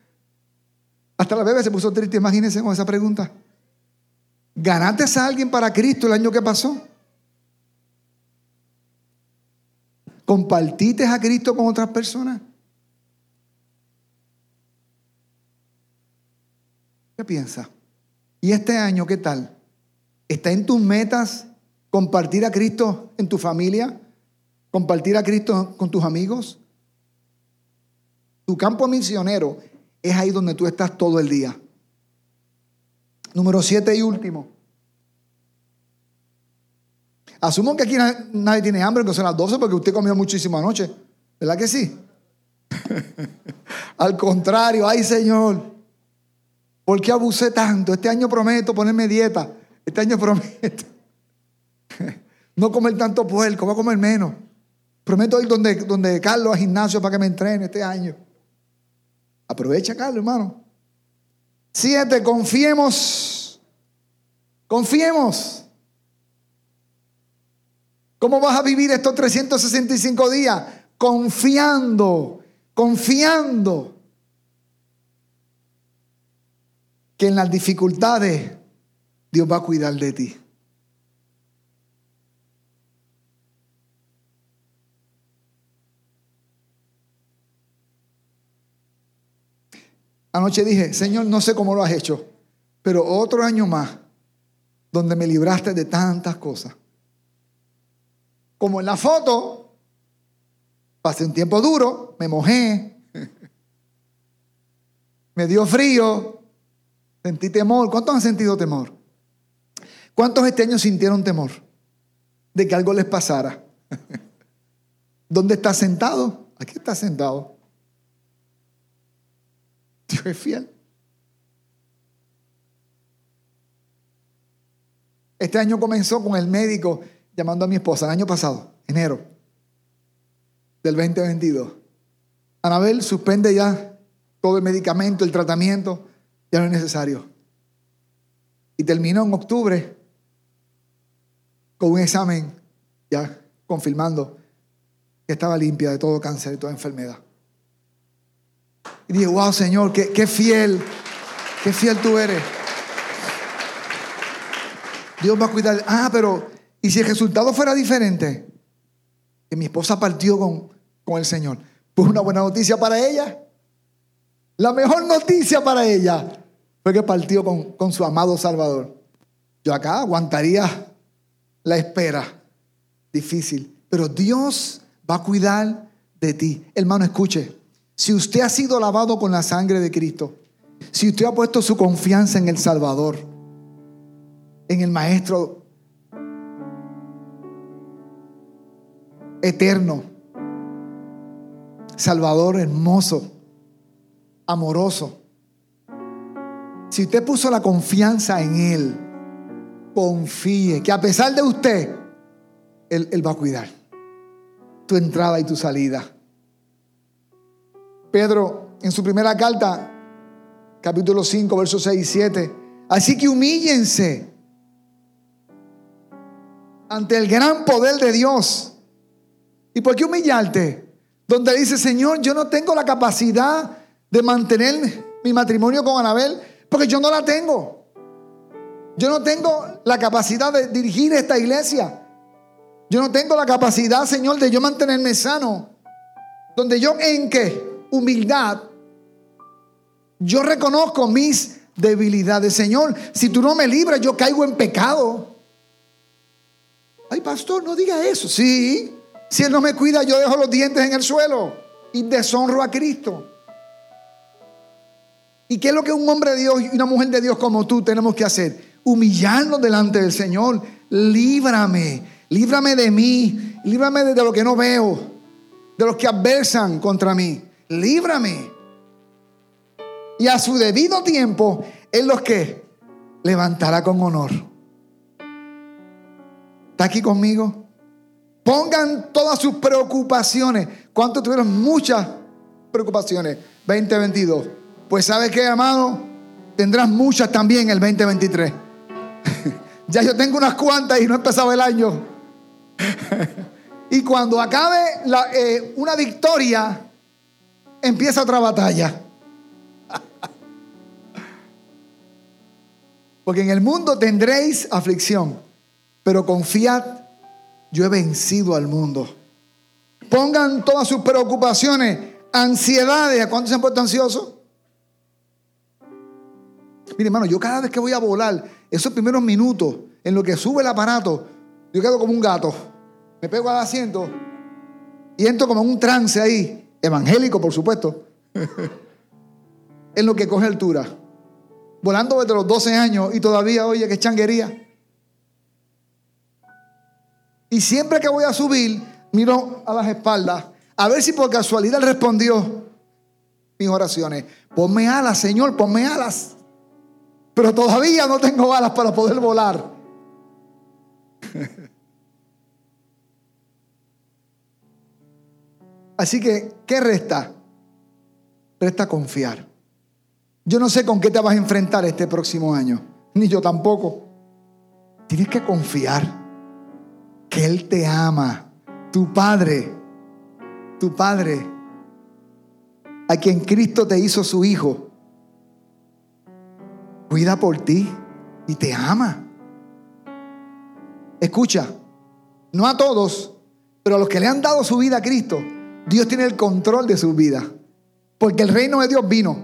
Hasta la bebé se puso triste, imagínense con esa pregunta. ¿Ganaste a alguien para Cristo el año que pasó? ¿Compartiste a Cristo con otras personas? ¿Qué piensas? ¿Y este año qué tal? ¿Está en tus metas compartir a Cristo en tu familia? ¿Compartir a Cristo con tus amigos? Tu campo misionero es ahí donde tú estás todo el día. Número siete y último. Asumo que aquí nadie tiene hambre, que son las 12 porque usted comió muchísimo anoche. ¿Verdad que sí? Al contrario, ay Señor, ¿por qué abusé tanto? Este año prometo ponerme dieta. Este año prometo no comer tanto puerco, voy a comer menos. Prometo ir donde, donde Carlos a gimnasio para que me entrene este año. Aprovecha, Carlos, hermano. Siete, confiemos. Confiemos. ¿Cómo vas a vivir estos 365 días? Confiando, confiando que en las dificultades Dios va a cuidar de ti. Anoche dije, Señor, no sé cómo lo has hecho, pero otro año más donde me libraste de tantas cosas. Como en la foto, pasé un tiempo duro, me mojé, me dio frío, sentí temor. ¿Cuántos han sentido temor? ¿Cuántos este año sintieron temor de que algo les pasara? ¿Dónde estás sentado? Aquí estás sentado. Dios es fiel. Este año comenzó con el médico llamando a mi esposa, el año pasado, enero del 2022. Anabel suspende ya todo el medicamento, el tratamiento, ya no es necesario. Y terminó en octubre con un examen ya confirmando que estaba limpia de todo cáncer y toda enfermedad. Y dije, wow, Señor, qué, qué fiel, qué fiel tú eres. Dios va a cuidar. Ah, pero, ¿y si el resultado fuera diferente? Que mi esposa partió con, con el Señor. Pues una buena noticia para ella. La mejor noticia para ella fue que partió con, con su amado Salvador. Yo acá aguantaría la espera. Difícil. Pero Dios va a cuidar de ti. Hermano, escuche. Si usted ha sido lavado con la sangre de Cristo, si usted ha puesto su confianza en el Salvador, en el Maestro eterno, Salvador hermoso, amoroso, si usted puso la confianza en Él, confíe que a pesar de usted, Él, Él va a cuidar tu entrada y tu salida. Pedro, en su primera carta, capítulo 5, versos 6 y 7, así que humíllense ante el gran poder de Dios. ¿Y por qué humillarte? Donde dice, Señor, yo no tengo la capacidad de mantener mi matrimonio con Anabel, porque yo no la tengo. Yo no tengo la capacidad de dirigir esta iglesia. Yo no tengo la capacidad, Señor, de yo mantenerme sano. Donde yo en qué? Humildad. Yo reconozco mis debilidades. Señor, si tú no me libras, yo caigo en pecado. Ay, pastor, no diga eso. Sí, si Él no me cuida, yo dejo los dientes en el suelo y deshonro a Cristo. ¿Y qué es lo que un hombre de Dios y una mujer de Dios como tú tenemos que hacer? Humillarnos delante del Señor. Líbrame, líbrame de mí, líbrame de lo que no veo, de los que adversan contra mí. Líbrame. Y a su debido tiempo, Él los que levantará con honor. ¿Está aquí conmigo? Pongan todas sus preocupaciones. ¿Cuántos tuvieron muchas preocupaciones? 2022. Pues sabes qué, amado, tendrás muchas también el 2023. ya yo tengo unas cuantas y no he empezado el año. y cuando acabe eh, una victoria, empieza otra batalla. Porque en el mundo tendréis aflicción, pero confiad, yo he vencido al mundo. Pongan todas sus preocupaciones, ansiedades. ¿A cuántos se han puesto ansiosos? Mire, hermano, yo cada vez que voy a volar, esos primeros minutos en lo que sube el aparato, yo quedo como un gato. Me pego al asiento y entro como en un trance ahí, evangélico, por supuesto, en lo que coge altura. Volando desde los 12 años y todavía, oye, qué changuería. Y siempre que voy a subir, miro a las espaldas a ver si por casualidad respondió mis oraciones. Ponme alas, Señor, ponme alas. Pero todavía no tengo alas para poder volar. Así que, ¿qué resta? Resta confiar. Yo no sé con qué te vas a enfrentar este próximo año, ni yo tampoco. Tienes que confiar que Él te ama, tu Padre, tu Padre, a quien Cristo te hizo su Hijo cuida por ti y te ama. Escucha, no a todos, pero a los que le han dado su vida a Cristo, Dios tiene el control de su vida. Porque el reino de Dios vino.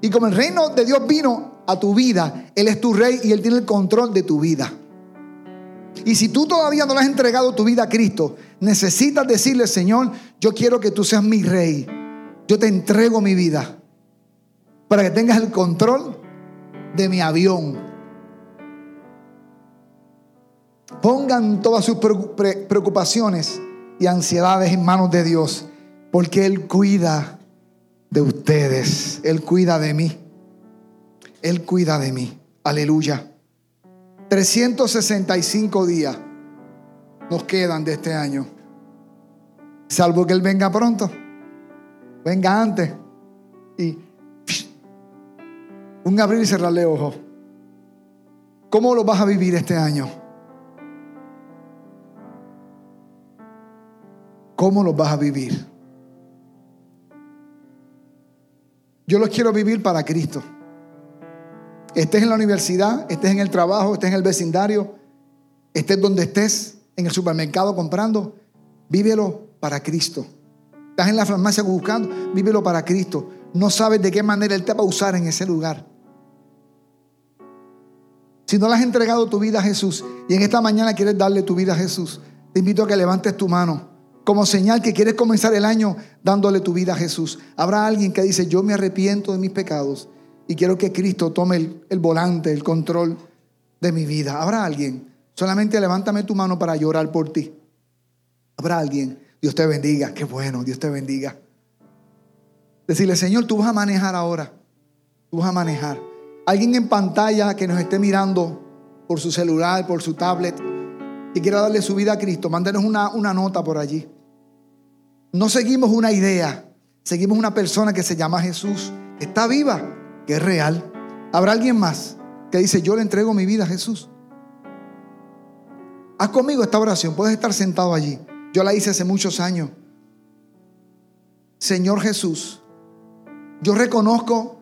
Y como el reino de Dios vino a tu vida, Él es tu rey y Él tiene el control de tu vida. Y si tú todavía no le has entregado tu vida a Cristo, necesitas decirle, Señor, yo quiero que tú seas mi rey. Yo te entrego mi vida para que tengas el control de mi avión. Pongan todas sus preocupaciones y ansiedades en manos de Dios, porque Él cuida de ustedes, Él cuida de mí, Él cuida de mí. Aleluya. 365 días nos quedan de este año, salvo que Él venga pronto, venga antes y un abrir y cerrarle ojos. ¿Cómo lo vas a vivir este año? ¿Cómo lo vas a vivir? Yo los quiero vivir para Cristo. Estés en la universidad, estés en el trabajo, estés en el vecindario, Estés donde estés, en el supermercado comprando, vívelo para Cristo. Estás en la farmacia buscando, vívelo para Cristo. No sabes de qué manera Él te va a usar en ese lugar. Si no le has entregado tu vida a Jesús y en esta mañana quieres darle tu vida a Jesús, te invito a que levantes tu mano como señal que quieres comenzar el año dándole tu vida a Jesús. Habrá alguien que dice, yo me arrepiento de mis pecados y quiero que Cristo tome el, volante, el control de mi vida. Habrá alguien. Solamente levántame tu mano para llorar por ti. Habrá alguien. Dios te bendiga. Qué bueno, Dios te bendiga. Decirle, Señor, tú vas a manejar ahora. Tú vas a manejar. Alguien en pantalla que nos esté mirando por su celular, por su tablet, y quiera darle su vida a Cristo, mándenos una, una nota por allí. No seguimos una idea, seguimos una persona que se llama Jesús, que está viva, que es real. Habrá alguien más que dice, yo le entrego mi vida a Jesús. Haz conmigo esta oración, puedes estar sentado allí. Yo la hice hace muchos años. Señor Jesús, yo reconozco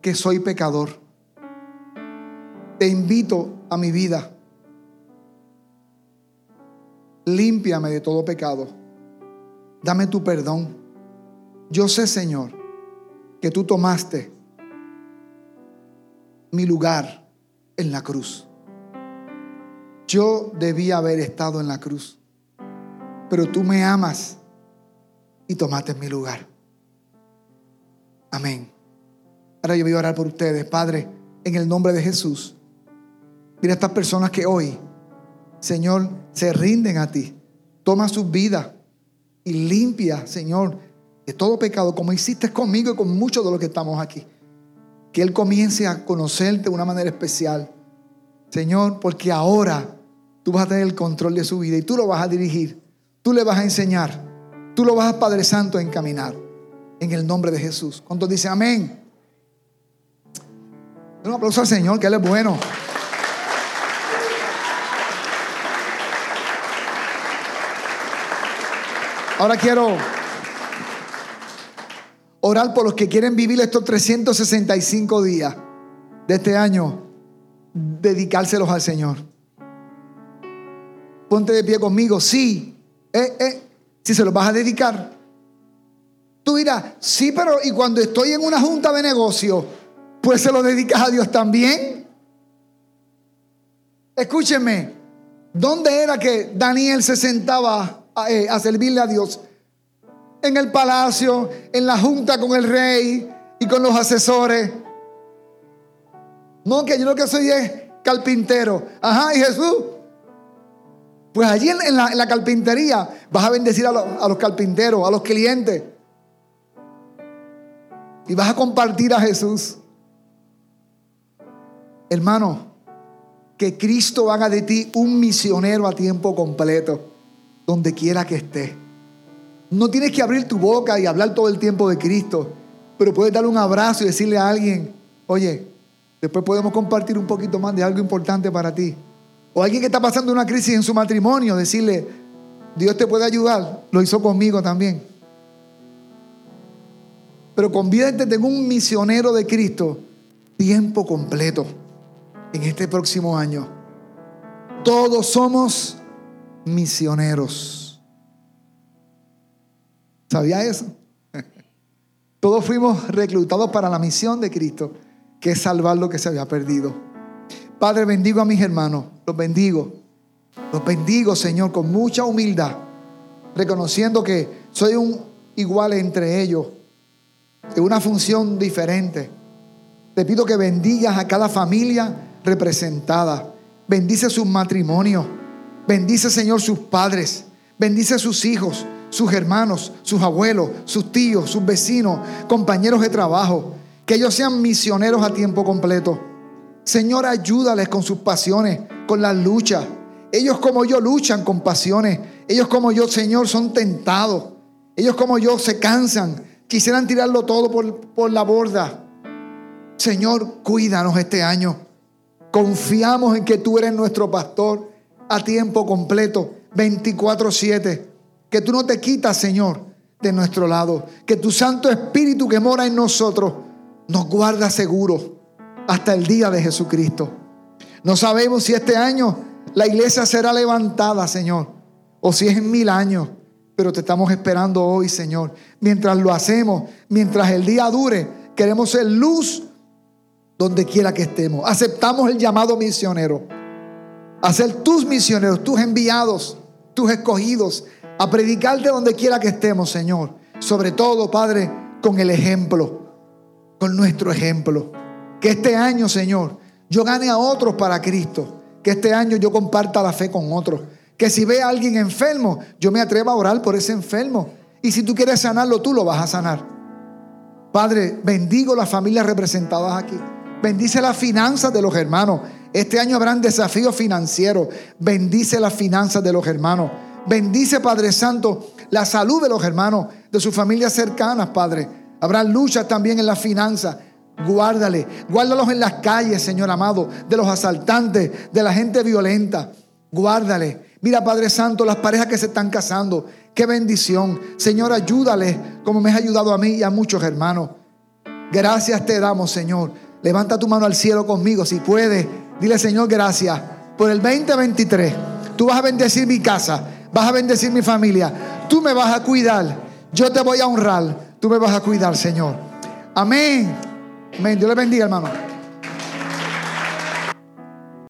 que soy pecador. Te invito a mi vida. Límpiame de todo pecado. Dame tu perdón. Yo sé, Señor, que tú tomaste mi lugar en la cruz. Yo debía haber estado en la cruz, pero tú me amas y tomaste mi lugar. Amén. Ahora yo voy a orar por ustedes, Padre, en el nombre de Jesús. Mira a estas personas que hoy, Señor, se rinden a ti. Toma sus vidas y limpia, Señor, de todo pecado, como hiciste conmigo y con muchos de los que estamos aquí. Que Él comience a conocerte de una manera especial. Señor, porque ahora tú vas a tener el control de su vida y tú lo vas a dirigir. Tú le vas a enseñar. Tú lo vas a Padre Santo a encaminar en el nombre de Jesús. ¿Cuántos dicen amén? Un aplauso al Señor, que Él es bueno. Ahora quiero orar por los que quieren vivir estos 365 días de este año, dedicárselos al Señor. Ponte de pie conmigo, sí, eh, eh, si se los vas a dedicar. Tú dirás, sí, pero y cuando estoy en una junta de negocio, pues se lo dedicas a Dios también. Escúchenme, ¿dónde era que Daniel se sentaba a, eh, a servirle a Dios? En el palacio, en la junta con el rey y con los asesores. No, que yo lo que soy es carpintero. Ajá, y Jesús. Pues allí en la, carpintería vas a bendecir a, a los carpinteros, a los clientes y vas a compartir a Jesús. Hermano, que Cristo haga de ti un misionero a tiempo completo, donde quiera que esté. No tienes que abrir tu boca y hablar todo el tiempo de Cristo, pero puedes darle un abrazo y decirle a alguien, oye, después podemos compartir un poquito más de algo importante para ti. O alguien que está pasando una crisis en su matrimonio, decirle, Dios te puede ayudar. Lo hizo conmigo también. Pero conviértete en un misionero de Cristo tiempo completo en este próximo año. Todos somos misioneros. ¿Sabía eso? Todos fuimos reclutados para la misión de Cristo, que es salvar lo que se había perdido. Padre, bendigo a mis hermanos, los bendigo. Los bendigo, Señor, con mucha humildad, reconociendo que soy un igual entre ellos de una función diferente. Te pido que bendigas a cada familia representada. Bendice sus matrimonios. Bendice, Señor, sus padres. Bendice sus hijos, sus hermanos, sus abuelos, sus tíos, sus vecinos, compañeros de trabajo. Que ellos sean misioneros a tiempo completo. Señor, ayúdales con sus pasiones, con las luchas. Ellos como yo luchan con pasiones. Ellos como yo, Señor, son tentados. Ellos como yo se cansan, Quisieran tirarlo todo por, por la borda. Señor, cuídanos este año. Confiamos en que tú eres nuestro pastor a tiempo completo, 24/7. Que tú no te quitas, Señor, de nuestro lado. Que tu Santo Espíritu que mora en nosotros nos guarda seguro hasta el día de Jesucristo. No sabemos si este año la iglesia será levantada, Señor. O si es en mil años, pero te estamos esperando hoy, Señor. Mientras lo hacemos, mientras el día dure, queremos ser luz donde quiera que estemos. Aceptamos el llamado misionero. A ser tus misioneros, tus enviados, tus escogidos, a predicarte donde quiera que estemos, Señor. Sobre todo, Padre, con el ejemplo, con nuestro ejemplo. Que este año, Señor, yo gane a otros para Cristo. Que este año yo comparta la fe con otros. Que si ve a alguien enfermo, yo me atreva a orar por ese enfermo. Y si tú quieres sanarlo, tú lo vas a sanar. Padre, bendigo las familias representadas aquí. Bendice las finanzas de los hermanos. Este año habrán desafíos financieros. Bendice las finanzas de los hermanos. Bendice, Padre Santo, la salud de los hermanos, de sus familias cercanas, Padre. Habrá luchas también en las finanzas. Guárdale, guárdalos en las calles, Señor amado, de los asaltantes, de la gente violenta. Guárdale. Mira, Padre Santo, las parejas que se están casando. Qué bendición. Señor, ayúdale como me has ayudado a mí y a muchos hermanos. Gracias te damos, Señor. Levanta tu mano al cielo conmigo si puedes. Dile, Señor, gracias por el 2023. Tú vas a bendecir mi casa, vas a bendecir mi familia. Tú me vas a cuidar. Yo te voy a honrar. Tú me vas a cuidar, Señor. Amén. Amén. Dios le bendiga, hermano.